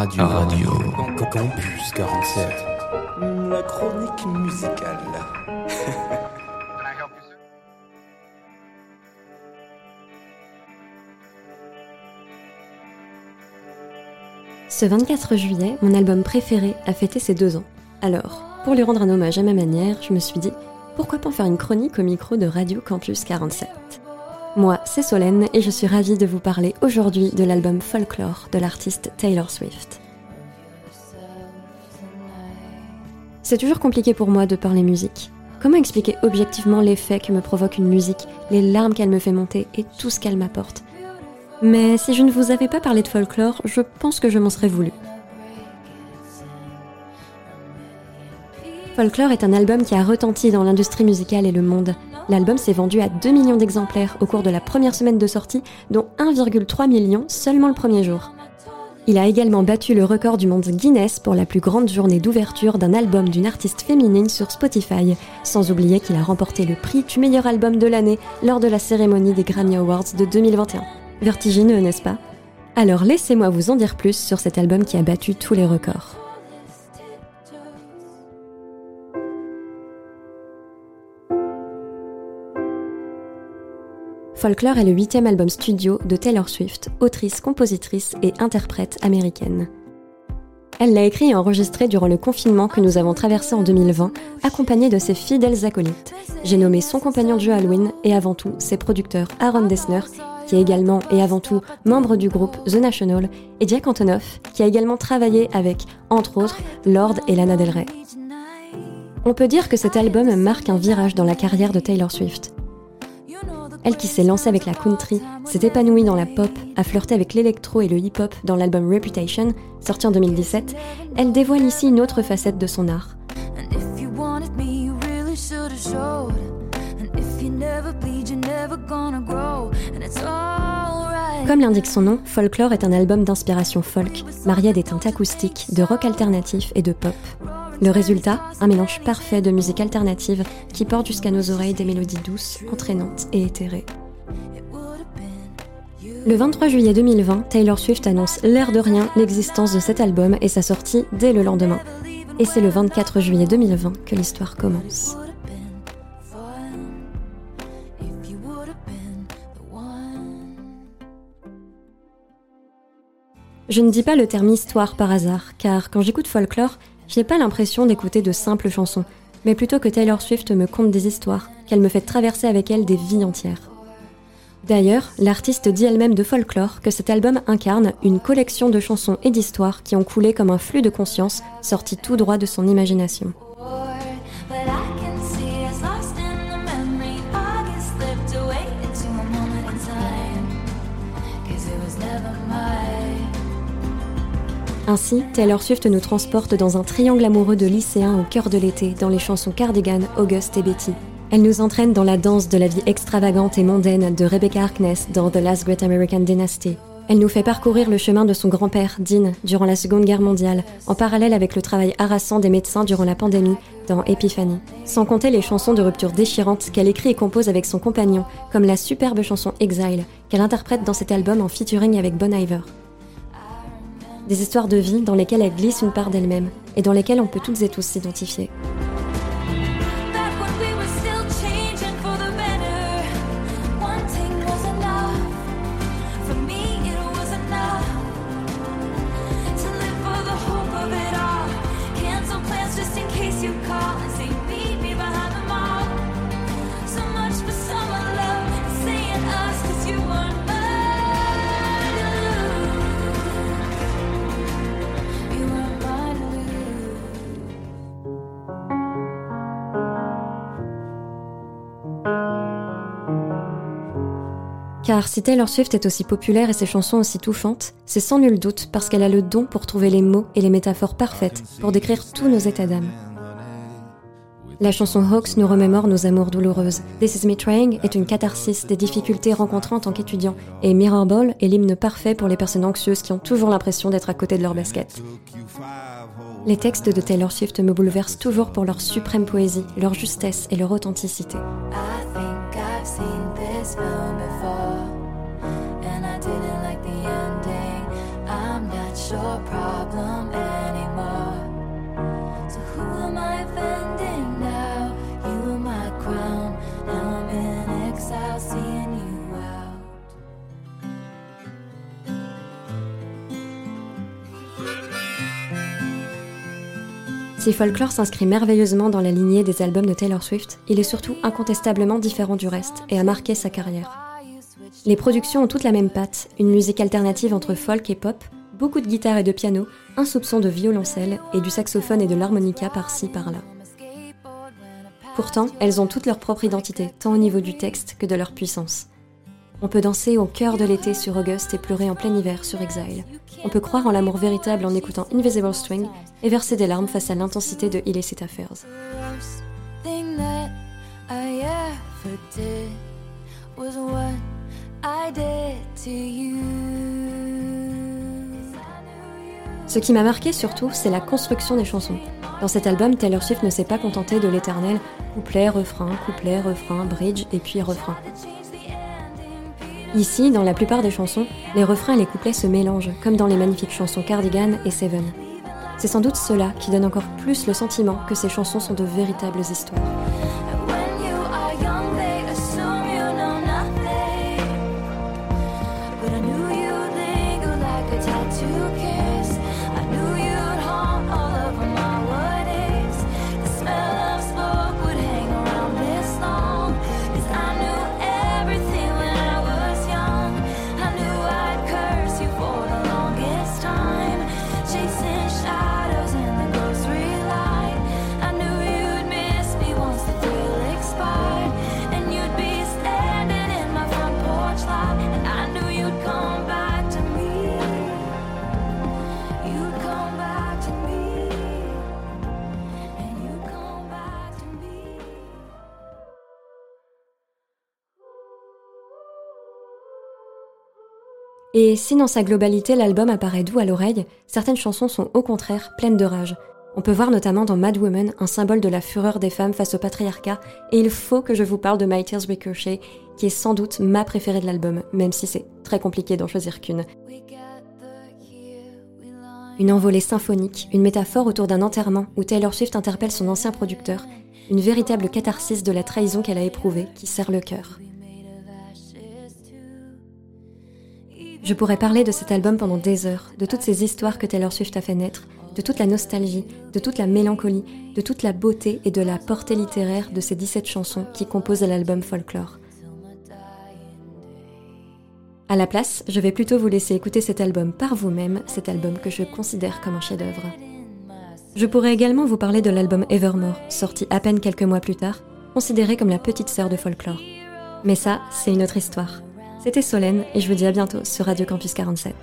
Radio. Radio. Campus 47. La chronique musicale. Ce 24 juillet, mon album préféré a fêté ses deux ans. Alors, pour lui rendre un hommage à ma manière, je me suis dit, pourquoi pas en faire une chronique au micro de Radio Campus 47 Moi, c'est Solène et je suis ravie de vous parler aujourd'hui de l'album Folklore de l'artiste Taylor Swift. C'est toujours compliqué pour moi de parler musique. Comment expliquer objectivement l'effet que me provoque une musique, les larmes qu'elle me fait monter et tout ce qu'elle m'apporte? Mais si je ne vous avais pas parlé de folklore, je pense que je m'en serais voulu. Folklore est un album qui a retenti dans l'industrie musicale et le monde. L'album s'est vendu à 2 millions d'exemplaires au cours de la première semaine de sortie, dont 1,3 million seulement le premier jour. Il a également battu le record du monde Guinness pour la plus grande journée d'ouverture d'un album d'une artiste féminine sur Spotify, sans oublier qu'il a remporté le prix du meilleur album de l'année lors de la cérémonie des Grammy Awards de 2021. Vertigineux, n'est-ce pas? Alors laissez-moi vous en dire plus sur cet album qui a battu tous les records. Folklore est le huitième album studio de Taylor Swift, autrice, compositrice et interprète américaine. Elle l'a écrit et enregistré durant le confinement que nous avons traversé en 2020, accompagnée de ses fidèles acolytes. J'ai nommé son compagnon de jeu Halloween et avant tout ses producteurs Aaron Dessner qui est également et avant tout membre du groupe The National, et Jack Antonoff, qui a également travaillé avec, entre autres, Lord et Lana Del Rey. On peut dire que cet album marque un virage dans la carrière de Taylor Swift. Elle qui s'est lancée avec la country, s'est épanouie dans la pop, a flirté avec l'électro et le hip-hop dans l'album Reputation, sorti en 2017, elle dévoile ici une autre facette de son art. Comme l'indique son nom, Folklore est un album d'inspiration folk, marié à des teintes acoustiques, de rock alternatif et de pop. Le résultat, un mélange parfait de musique alternative qui porte jusqu'à nos oreilles des mélodies douces, entraînantes et éthérées. Le 23 juillet 2020, Taylor Swift annonce l'air de rien l'existence de cet album et sa sortie dès le lendemain. Et c'est le 24 juillet 2020 que l'histoire commence. Je ne dis pas le terme histoire par hasard, car quand j'écoute folklore, je n'ai pas l'impression d'écouter de simples chansons, mais plutôt que Taylor Swift me conte des histoires, qu'elle me fait traverser avec elle des vies entières. D'ailleurs, l'artiste dit elle-même de folklore que cet album incarne une collection de chansons et d'histoires qui ont coulé comme un flux de conscience sorti tout droit de son imagination. Ainsi, Taylor Swift nous transporte dans un triangle amoureux de lycéens au cœur de l'été dans les chansons Cardigan, August et Betty. Elle nous entraîne dans la danse de la vie extravagante et mondaine de Rebecca Harkness dans The Last Great American Dynasty. Elle nous fait parcourir le chemin de son grand-père, Dean, durant la Seconde Guerre mondiale, en parallèle avec le travail harassant des médecins durant la pandémie dans Epiphany. Sans compter les chansons de rupture déchirantes qu'elle écrit et compose avec son compagnon, comme la superbe chanson Exile, qu'elle interprète dans cet album en featuring avec Bon Iver des histoires de vie dans lesquelles elle glisse une part d'elle-même et dans lesquelles on peut toutes et tous s'identifier. Car si Taylor Swift est aussi populaire et ses chansons aussi touffantes, c'est sans nul doute parce qu'elle a le don pour trouver les mots et les métaphores parfaites pour décrire tous nos états d'âme. La chanson Hawks nous remémore nos amours douloureuses. This Is Me Trying est une catharsis des difficultés rencontrées en tant qu'étudiant. Et Mirror Ball est l'hymne parfait pour les personnes anxieuses qui ont toujours l'impression d'être à côté de leur basket. Les textes de Taylor Swift me bouleversent toujours pour leur suprême poésie, leur justesse et leur authenticité. Si Folklore s'inscrit merveilleusement dans la lignée des albums de Taylor Swift, il est surtout incontestablement différent du reste et a marqué sa carrière. Les productions ont toutes la même patte, une musique alternative entre folk et pop, beaucoup de guitare et de piano, un soupçon de violoncelle et du saxophone et de l'harmonica par-ci par-là. Pourtant, elles ont toutes leur propre identité, tant au niveau du texte que de leur puissance. On peut danser au cœur de l'été sur August et pleurer en plein hiver sur Exile. On peut croire en l'amour véritable en écoutant Invisible String et verser des larmes face à l'intensité de Illicit Affairs. Ce qui m'a marqué surtout, c'est la construction des chansons. Dans cet album, Taylor Swift ne s'est pas contentée de l'éternel couplet, refrain, couplet, refrain, bridge et puis refrain. Ici, dans la plupart des chansons, les refrains et les couplets se mélangent, comme dans les magnifiques chansons Cardigan et Seven. C'est sans doute cela qui donne encore plus le sentiment que ces chansons sont de véritables histoires. Et si dans sa globalité l'album apparaît doux à l'oreille, certaines chansons sont au contraire pleines de rage. On peut voir notamment dans Mad Woman un symbole de la fureur des femmes face au patriarcat, et il faut que je vous parle de My Tears Ricochet, qui est sans doute ma préférée de l'album, même si c'est très compliqué d'en choisir qu'une. Une envolée symphonique, une métaphore autour d'un enterrement où Taylor Swift interpelle son ancien producteur, une véritable catharsis de la trahison qu'elle a éprouvée qui serre le cœur. Je pourrais parler de cet album pendant des heures, de toutes ces histoires que Taylor Swift a fait naître, de toute la nostalgie, de toute la mélancolie, de toute la beauté et de la portée littéraire de ces 17 chansons qui composent l'album Folklore. À la place, je vais plutôt vous laisser écouter cet album par vous-même, cet album que je considère comme un chef-d'œuvre. Je pourrais également vous parler de l'album Evermore, sorti à peine quelques mois plus tard, considéré comme la petite sœur de Folklore. Mais ça, c'est une autre histoire. C'était Solène et je vous dis à bientôt sur Radio Campus 47.